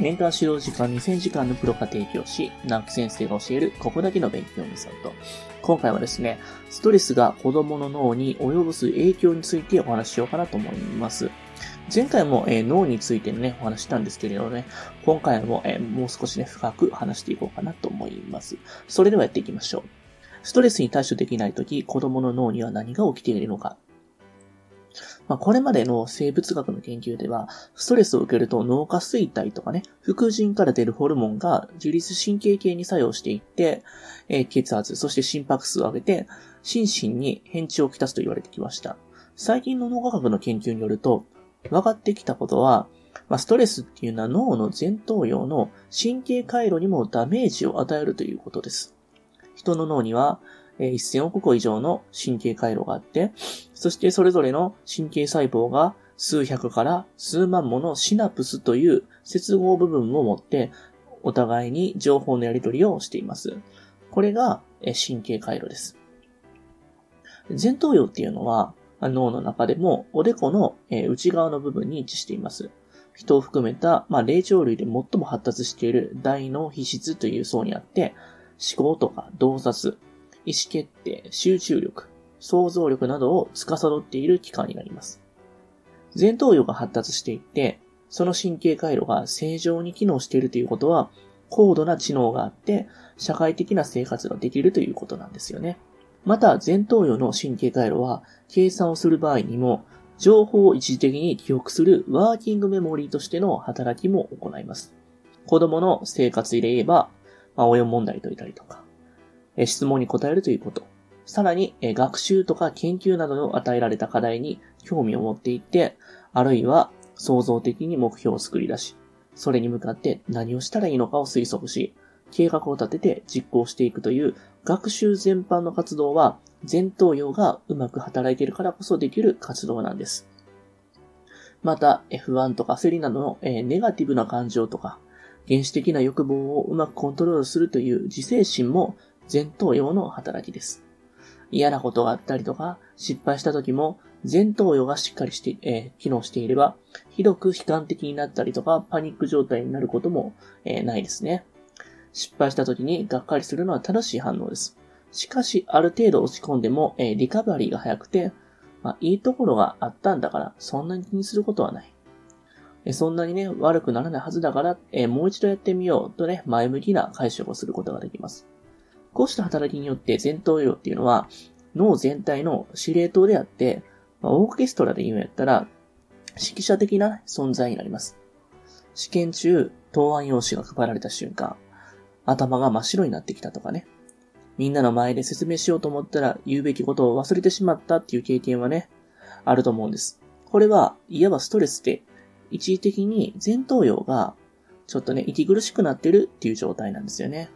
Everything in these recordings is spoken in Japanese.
年間指導時間2000時間のプロが提供し、直木先生が教えるここだけの勉強メソッド。今回はですね、ストレスが子供の脳に及ぼす影響についてお話ししようかなと思います。前回も、えー、脳についてね、お話したんですけれどね、今回も、えー、もう少しね、深く話していこうかなと思います。それではやっていきましょう。ストレスに対処できないとき、子供の脳には何が起きているのか。まあ、これまでの生物学の研究では、ストレスを受けると脳下垂体とかね、副腎から出るホルモンが自律神経系に作用していって、えー、血圧、そして心拍数を上げて、心身に変調をきたすと言われてきました。最近の脳科学の研究によると、分かってきたことは、まあ、ストレスっていうのは脳の前頭葉の神経回路にもダメージを与えるということです。人の脳には、え1000億個以上の神経回路があって、そしてそれぞれの神経細胞が数百から数万ものシナプスという接合部分を持って、お互いに情報のやり取りをしています。これが神経回路です。前頭葉っていうのは、脳の中でもおでこの内側の部分に位置しています。人を含めた、まあ、霊長類で最も発達している大脳皮質という層にあって、思考とか洞察、意思決定、集中力、想像力などを司っている器官になります。前頭葉が発達していって、その神経回路が正常に機能しているということは、高度な知能があって、社会的な生活ができるということなんですよね。また、前頭葉の神経回路は、計算をする場合にも、情報を一時的に記憶するワーキングメモリーとしての働きも行います。子供の生活で言えば、まあ、親問題解いたりとか、質問に答えるということ。さらに、学習とか研究などの与えられた課題に興味を持っていって、あるいは創造的に目標を作り出し、それに向かって何をしたらいいのかを推測し、計画を立てて実行していくという学習全般の活動は前頭葉がうまく働いているからこそできる活動なんです。また、F1 とか焦りなどの、ネガティブな感情とか、原始的な欲望をうまくコントロールするという自制心も前頭葉の働きです。嫌なことがあったりとか、失敗した時も前頭葉がしっかりして、えー、機能していれば、ひどく悲観的になったりとか、パニック状態になることも、えー、ないですね。失敗した時にがっかりするのは正しい反応です。しかし、ある程度落ち込んでも、えー、リカバリーが早くて、まあ、いいところがあったんだから、そんなに気にすることはない。えそんなにね、悪くならないはずだから、えもう一度やってみようとね、前向きな解釈をすることができます。こうした働きによって前頭葉っていうのは、脳全体の司令塔であって、まあ、オーケストラで言うんやったら、指揮者的な存在になります。試験中、答案用紙が配られた瞬間、頭が真っ白になってきたとかね。みんなの前で説明しようと思ったら言うべきことを忘れてしまったっていう経験はね、あると思うんです。これは、いわばストレスで、一時的に前頭葉が、ちょっとね、息苦しくなってるっていう状態なんですよね。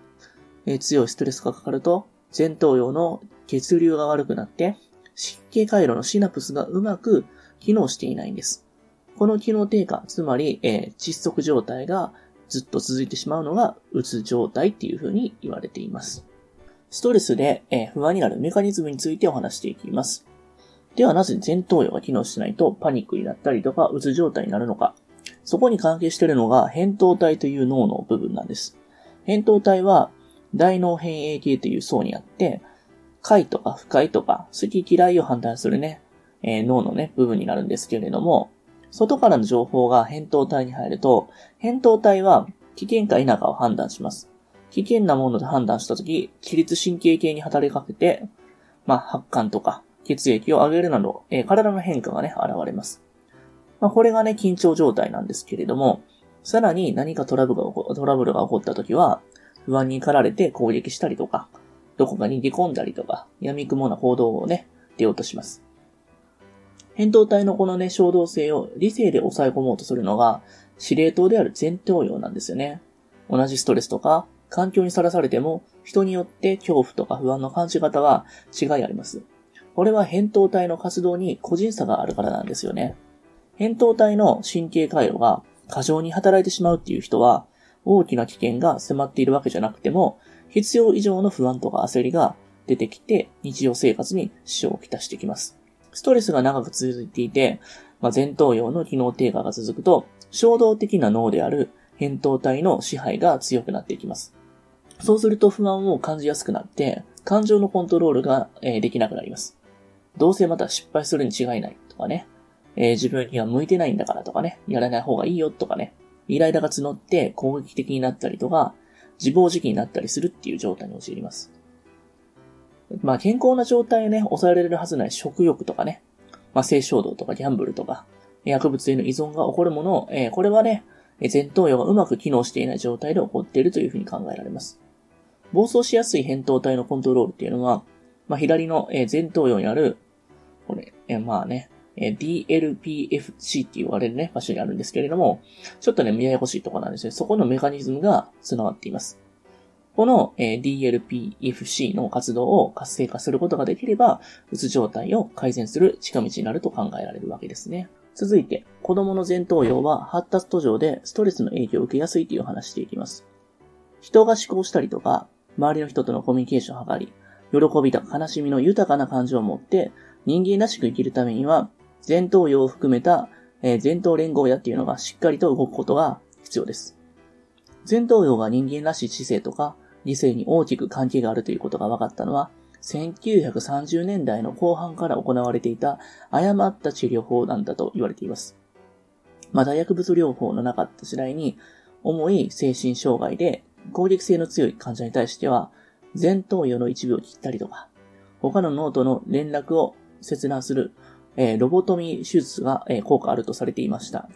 え、強いストレスがかかると、前頭葉の血流が悪くなって、神経回路のシナプスがうまく機能していないんです。この機能低下、つまり、えー、窒息状態がずっと続いてしまうのが、うつ状態っていう風に言われています。ストレスで、えー、不安になるメカニズムについてお話していきます。ではなぜ前頭葉が機能しないとパニックになったりとか、うつ状態になるのか。そこに関係しているのが、扁桃体という脳の部分なんです。扁桃体は、大脳変影系という層にあって、快とか不快とか好き嫌いを判断するね、えー、脳のね、部分になるんですけれども、外からの情報が扁桃体に入ると、扁桃体は危険か否かを判断します。危険なものと判断したとき、起立神経系に働きかけて、まあ、発汗とか血液を上げるなど、えー、体の変化がね、現れます。まあ、これがね、緊張状態なんですけれども、さらに何かトラブルが起こトラブルが起こったときは、不安に駆られて攻撃したりとか、どこかに逃げ込んだりとか、闇雲な行動をね、出ようとします。扁桃体のこのね、衝動性を理性で抑え込もうとするのが、司令塔である前頭葉なんですよね。同じストレスとか、環境にさらされても、人によって恐怖とか不安の感じ方は違いあります。これは扁桃体の活動に個人差があるからなんですよね。扁桃体の神経回路が過剰に働いてしまうっていう人は、大きな危険が迫っているわけじゃなくても、必要以上の不安とか焦りが出てきて、日常生活に支障をきたしてきます。ストレスが長く続いていて、まあ、前頭葉の機能低下が続くと、衝動的な脳である扁桃体の支配が強くなっていきます。そうすると不安を感じやすくなって、感情のコントロールが、えできなくなります。どうせまた失敗するに違いないとかね、えー、自分には向いてないんだからとかね、やらない方がいいよとかね、イライラが募って攻撃的になったりとか、自暴自棄になったりするっていう状態に陥ります。まあ健康な状態をね、抑えられるはずない食欲とかね、まあ性衝動とかギャンブルとか、薬物への依存が起こるものを、えー、これはね、前頭葉がうまく機能していない状態で起こっているというふうに考えられます。暴走しやすい扁桃体のコントロールっていうのは、まあ、左の前頭葉にある、これ、えまあね、DLPFC って言われるね、場所にあるんですけれども、ちょっとね、見ややこしいところなんですね。そこのメカニズムが繋がっています。この DLPFC の活動を活性化することができれば、うつ状態を改善する近道になると考えられるわけですね。続いて、子供の前頭葉は発達途上でストレスの影響を受けやすいという話していきます。人が思考したりとか、周りの人とのコミュニケーションを図り、喜びとか悲しみの豊かな感情を持って人間らしく生きるためには、前頭葉を含めた、えー、前頭連合野っていうのがしっかりと動くことが必要です。前頭葉が人間らしい知性とか理性に大きく関係があるということが分かったのは、1930年代の後半から行われていた誤った治療法なんだと言われています。まだ薬物療法のなかった時代に、重い精神障害で攻撃性の強い患者に対しては、前頭葉の一部を切ったりとか、他の脳との連絡を切断する、えー、ロボトミー手術が、えー、効果あるとされていました。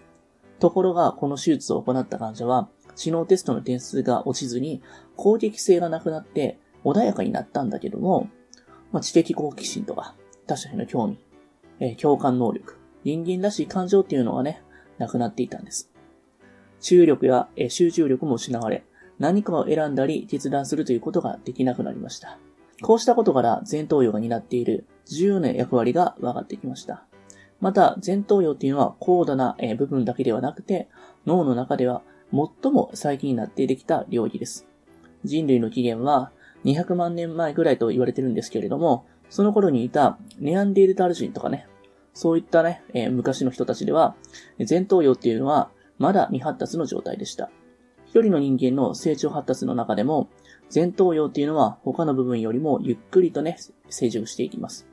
ところが、この手術を行った患者は、知能テストの点数が落ちずに、攻撃性がなくなって穏やかになったんだけども、まあ、知的好奇心とか、他者への興味、えー、共感能力、人間らしい感情っていうのはね、なくなっていたんです。注力や、えー、集中力も失われ、何かを選んだり決断するということができなくなりました。こうしたことから前頭葉が担っている重要な役割が分かってきました。また、前頭葉っていうのは高度な部分だけではなくて、脳の中では最も最近になってできた領域です。人類の起源は200万年前ぐらいと言われてるんですけれども、その頃にいたネアンデールタル人とかね、そういったね、えー、昔の人たちでは、前頭葉っていうのはまだ未発達の状態でした。一人の人間の成長発達の中でも、前頭葉っていうのは他の部分よりもゆっくりとね、成熟していきます。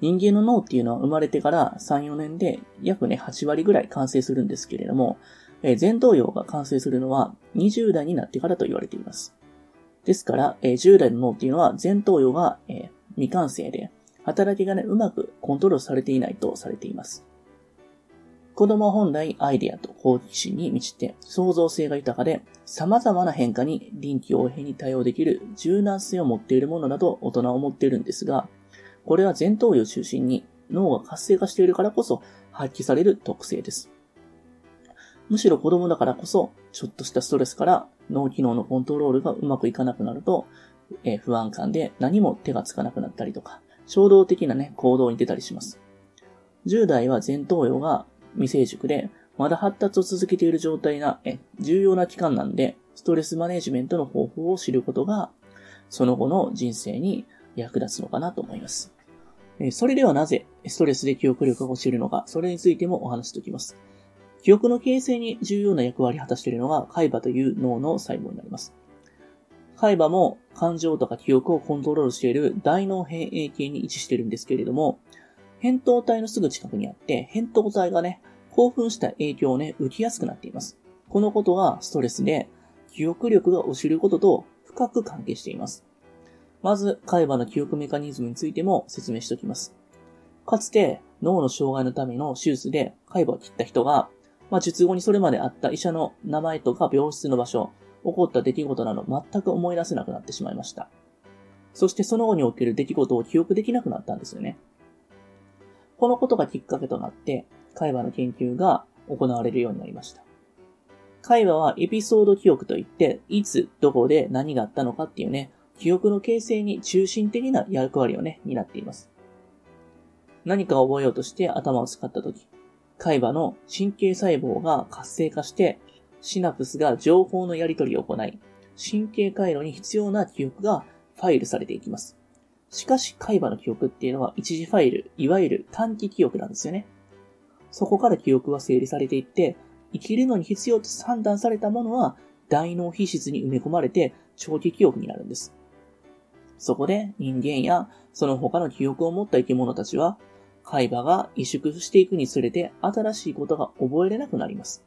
人間の脳っていうのは生まれてから3、4年で約ね、8割ぐらい完成するんですけれども、えー、前頭葉が完成するのは20代になってからと言われています。ですから、えー、10代の脳っていうのは前頭葉が、えー、未完成で、働きがね、うまくコントロールされていないとされています。子供は本来アイデアと好奇心に満ちて創造性が豊かで様々な変化に臨機応変に対応できる柔軟性を持っているものなど大人は思っているんですが、これは前頭葉を中心に脳が活性化しているからこそ発揮される特性です。むしろ子供だからこそ、ちょっとしたストレスから脳機能のコントロールがうまくいかなくなると、えー、不安感で何も手がつかなくなったりとか、衝動的なね、行動に出たりします。10代は前頭葉が未成熟で、まだ発達を続けている状態な、え、重要な期間なんで、ストレスマネジメントの方法を知ることが、その後の人生に役立つのかなと思います。それではなぜ、ストレスで記憶力が落ちるのか、それについてもお話しておきます。記憶の形成に重要な役割を果たしているのが、海馬という脳の細胞になります。海馬も感情とか記憶をコントロールしている大脳変影系に位置しているんですけれども、扁桃体のすぐ近くにあって、扁桃体がね、興奮した影響をね、受けやすくなっています。このことがストレスで、記憶力が落ちることと深く関係しています。まず、海馬の記憶メカニズムについても説明しておきます。かつて、脳の障害のための手術で海馬を切った人が、まあ、術後にそれまであった医者の名前とか病室の場所、起こった出来事など全く思い出せなくなってしまいました。そしてその後に起きる出来事を記憶できなくなったんですよね。このことがきっかけとなって、海馬の研究が行われるようになりました。海馬はエピソード記憶といって、いつ、どこで何があったのかっていうね、記憶の形成に中心的な役割をね、担っています。何かを覚えようとして頭を使ったとき、海馬の神経細胞が活性化して、シナプスが情報のやり取りを行い、神経回路に必要な記憶がファイルされていきます。しかし、海馬の記憶っていうのは一時ファイル、いわゆる短期記憶なんですよね。そこから記憶は整理されていって、生きるのに必要と判断されたものは大脳皮質に埋め込まれて長期記憶になるんです。そこで人間やその他の記憶を持った生き物たちは海馬が萎縮していくにつれて新しいことが覚えれなくなります。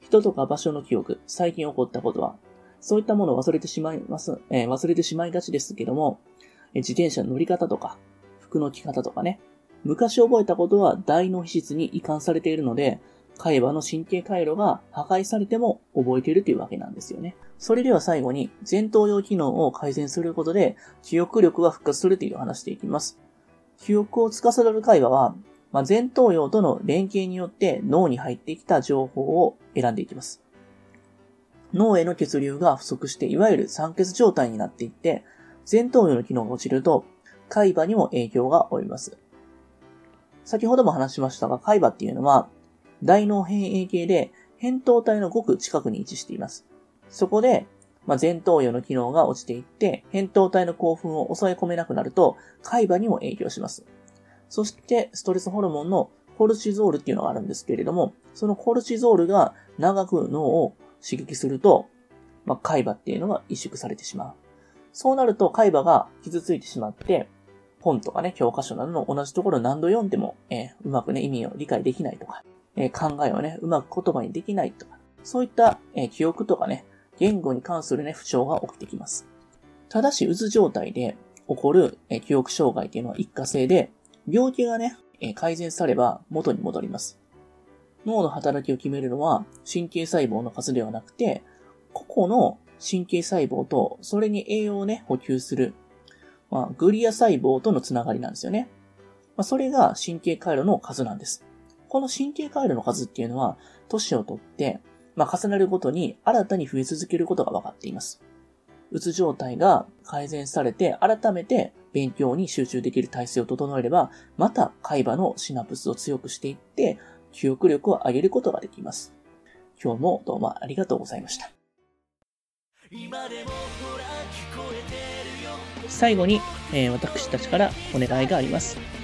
人とか場所の記憶、最近起こったことは、そういったものを忘れてしまいます、えー、忘れてしまいがちですけども、自転車の乗り方とか、服の着方とかね、昔覚えたことは大脳皮質に移管されているので、海馬の神経回路が破壊されても覚えているというわけなんですよね。それでは最後に前頭葉機能を改善することで記憶力が復活するという話していきます。記憶を司る海馬は、まあ、前頭葉との連携によって脳に入ってきた情報を選んでいきます。脳への血流が不足して、いわゆる酸欠状態になっていって、前頭葉の機能が落ちると、海馬にも影響が及びます。先ほども話しましたが、海馬っていうのは、大脳変影系で、扁桃体のごく近くに位置しています。そこで、まあ、前頭葉の機能が落ちていって、扁桃体の興奮を抑え込めなくなると、海馬にも影響します。そして、ストレスホルモンのコルチゾールっていうのがあるんですけれども、そのコルチゾールが長く脳を刺激すると、まあ、海馬っていうのが萎縮されてしまう。そうなると海馬が傷ついてしまって、本とかね、教科書などの同じところを何度読んでも、えー、うまくね、意味を理解できないとか、え、考えをね、うまく言葉にできないとか、そういった、え、記憶とかね、言語に関するね、不調が起きてきます。ただし、渦状態で起こる、え記憶障害っていうのは一過性で、病気がね、え改善されば元に戻ります。脳の働きを決めるのは神経細胞の数ではなくて、個々の神経細胞とそれに栄養をね、補給する、まあ、グリア細胞とのつながりなんですよね。まあ、それが神経回路の数なんです。この神経回路の数っていうのは、年をとって、まあ、重なるごとに新たに増え続けることが分かっています。うつ状態が改善されて、改めて勉強に集中できる体制を整えれば、また海馬のシナプスを強くしていって、記憶力を上げることができます。今日もどうもありがとうございました。最後に、えー、私たちからお願いがあります。